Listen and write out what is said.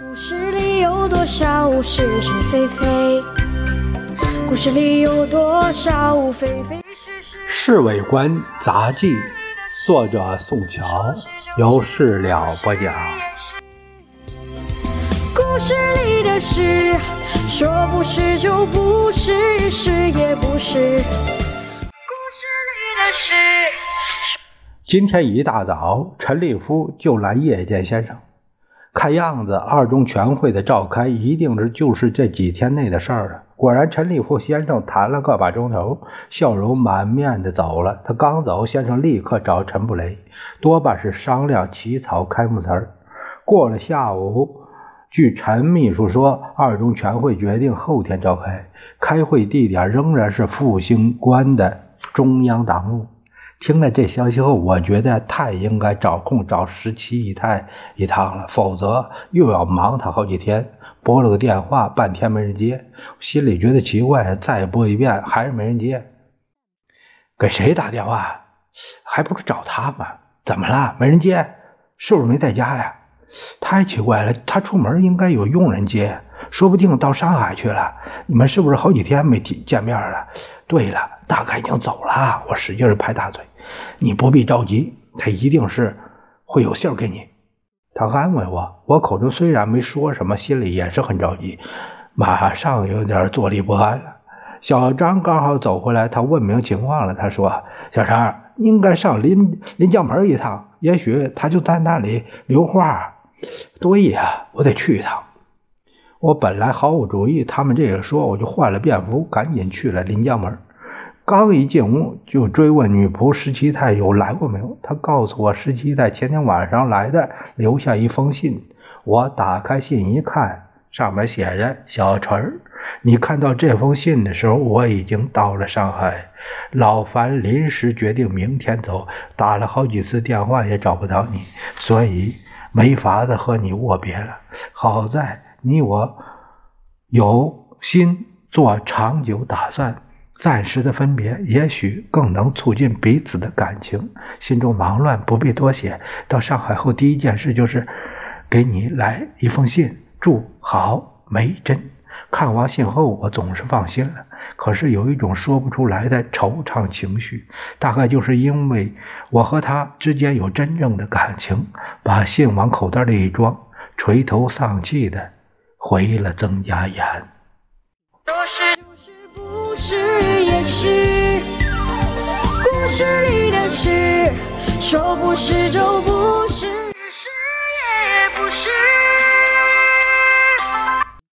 故事里有多少是是非非？故事里有多少非非是是？《侍卫官杂记》，作者宋乔，由事了播讲。故事里的事，说不是就不是，是也不是。故事里的事。今天一大早，陈立夫就来叶剑先生。看样子，二中全会的召开一定是就是这几天内的事儿了。果然，陈立夫先生谈了个把钟头，笑容满面的走了。他刚走，先生立刻找陈布雷，多半是商量起草开幕词儿。过了下午，据陈秘书说，二中全会决定后天召开，开会地点仍然是复兴关的中央党务。听了这消息后，我觉得太应该找空找十七姨太一趟了，否则又要忙他好几天。拨了个电话，半天没人接，心里觉得奇怪，再拨一遍还是没人接。给谁打电话？还不是找他吗？怎么了？没人接？是不是没在家呀？太奇怪了，他出门应该有佣人接，说不定到上海去了。你们是不是好几天没见面了？对了，大概已经走了。我使劲拍大腿。你不必着急，他一定是会有信儿给你。他安慰我，我口中虽然没说什么，心里也是很着急，马上有点坐立不安了。小张刚好走回来，他问明情况了。他说：“小张应该上临临江门一趟，也许他就在那里留话。”对呀，我得去一趟。我本来毫无主意，他们这个说，我就换了便服，赶紧去了临江门。刚一进屋，就追问女仆十七太有来过没有。她告诉我，十七太前天晚上来的，留下一封信。我打开信一看，上面写着：“小陈儿，你看到这封信的时候，我已经到了上海。老樊临时决定明天走，打了好几次电话也找不到你，所以没法子和你握别了。好在你我有心做长久打算。”暂时的分别，也许更能促进彼此的感情。心中忙乱，不必多写。到上海后，第一件事就是给你来一封信，祝好梅珍。看完信后，我总是放心了。可是有一种说不出来的惆怅情绪，大概就是因为我和他之间有真正的感情。把信往口袋里一装，垂头丧气的回了曾家岩。都是不是是你的事，说不是就不是，是也不是。